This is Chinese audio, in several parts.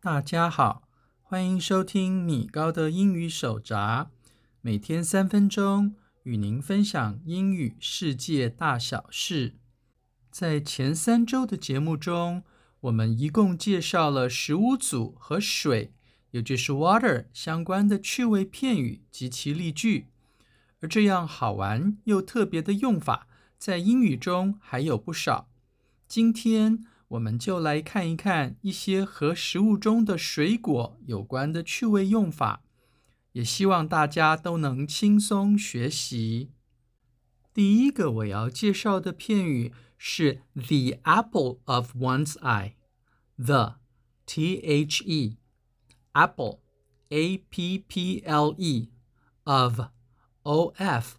大家好，欢迎收听米高的英语手札，每天三分钟与您分享英语世界大小事。在前三周的节目中，我们一共介绍了十五组和水，也就是 water 相关的趣味片语及其例句。而这样好玩又特别的用法，在英语中还有不少。今天，我们就来看一看一些和食物中的水果有关的趣味用法，也希望大家都能轻松学习。第一个我要介绍的片语是 the apple of one's eye。the t-h-e apple a-p-p-l-e of o-f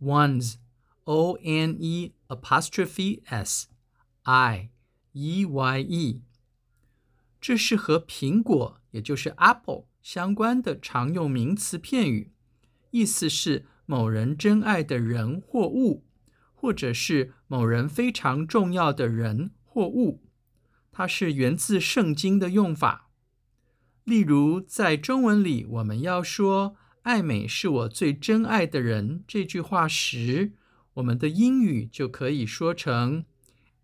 one's o-n-e apostrophe s i e y e，这是和苹果，也就是 apple 相关的常用名词片语，意思是某人珍爱的人或物，或者是某人非常重要的人或物。它是源自圣经的用法。例如，在中文里，我们要说“爱美是我最珍爱的人”这句话时，我们的英语就可以说成。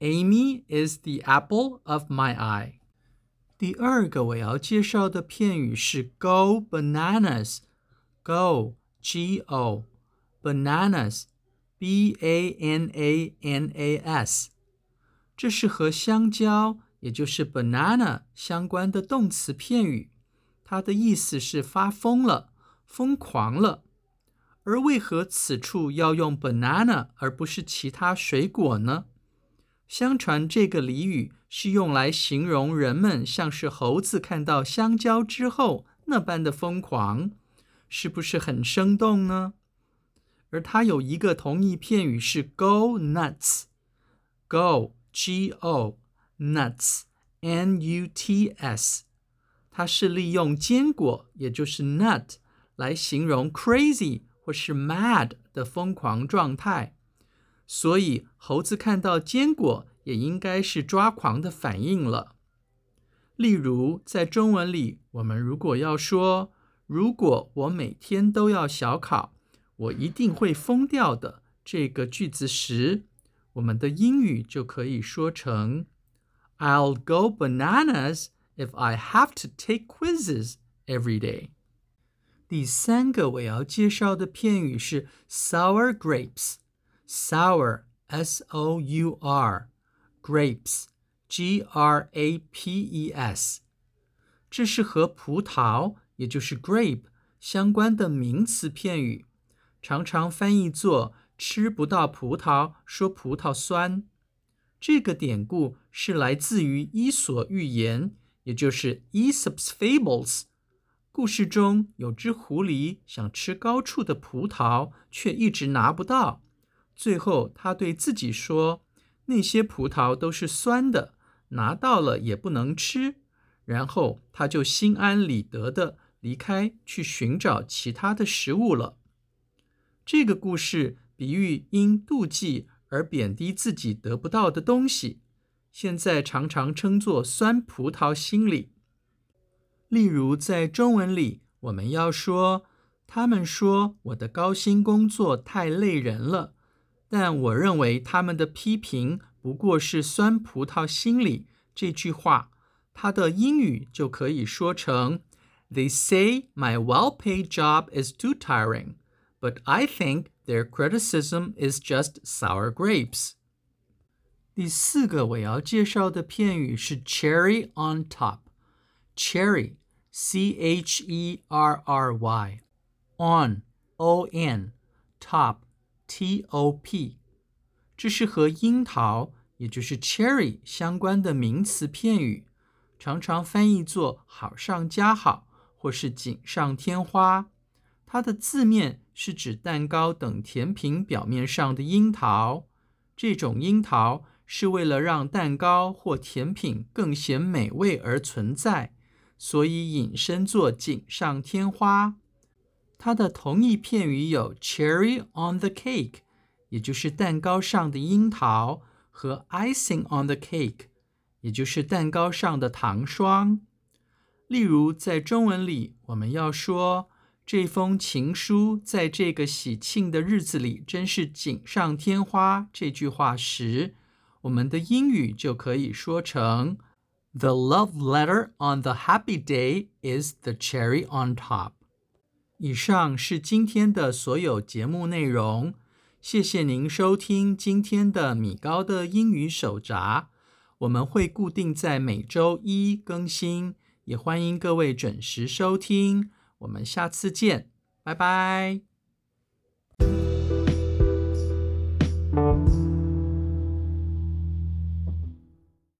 Amy is the apple of my eye。第二个我要介绍的片语是 Go bananas。Go G-O bananas B-A-N-A-N-A-S。这是和香蕉，也就是 banana 相关的动词片语。它的意思是发疯了、疯狂了。而为何此处要用 banana 而不是其他水果呢？ 相传这个俚语是用来形容人们像是猴子看到香蕉之后那般的疯狂，是不是很生动呢？而它有一个同义片语是 go nuts，go g o nuts n u t s，它是利用坚果，也就是 nut 来形容 crazy 或是 mad 的疯狂状态。所以，猴子看到坚果也应该是抓狂的反应了。例如，在中文里，我们如果要说“如果我每天都要小考，我一定会疯掉的”这个句子时，我们的英语就可以说成 “I'll go bananas if I have to take quizzes every day”。第三个我要介绍的片语是 “sour grapes”。Sour, S-O-U-R, grapes, G-R-A-P-E-S，这是和葡萄，也就是 grape 相关的名词片语，常常翻译作“吃不到葡萄说葡萄酸”。这个典故是来自于伊索寓言，也就是 Aesop's Fables。故事中有只狐狸想吃高处的葡萄，却一直拿不到。最后，他对自己说：“那些葡萄都是酸的，拿到了也不能吃。”然后，他就心安理得地离开，去寻找其他的食物了。这个故事比喻因妒忌而贬低自己得不到的东西，现在常常称作“酸葡萄心理”。例如，在中文里，我们要说：“他们说我的高薪工作太累人了。”但我认为他们的批评不过是酸葡萄心理这句话，它的英语就可以说成：They say my well-paid job is too tiring, but I think their criticism is just sour grapes。第四个我要介绍的片语是 cherry on top。cherry，C-H-E-R-R-Y，on，O-N，top。 T-O-P，这是和樱桃，也就是 cherry 相关的名词片语，常常翻译作“好上加好”或是“锦上添花”。它的字面是指蛋糕等甜品表面上的樱桃。这种樱桃是为了让蛋糕或甜品更显美味而存在，所以引申作“锦上添花”。它的同义片语有 cherry on the cake，也就是蛋糕上的樱桃，和 icing on the cake，也就是蛋糕上的糖霜。例如，在中文里，我们要说这封情书在这个喜庆的日子里真是锦上添花。这句话时，我们的英语就可以说成 The love letter on the happy day is the cherry on top。以上是今天的所有节目内容。谢谢您收听今天的米高的英语手札。我们会固定在每周一更新。也欢迎各位准时收听，我们下次见，拜拜。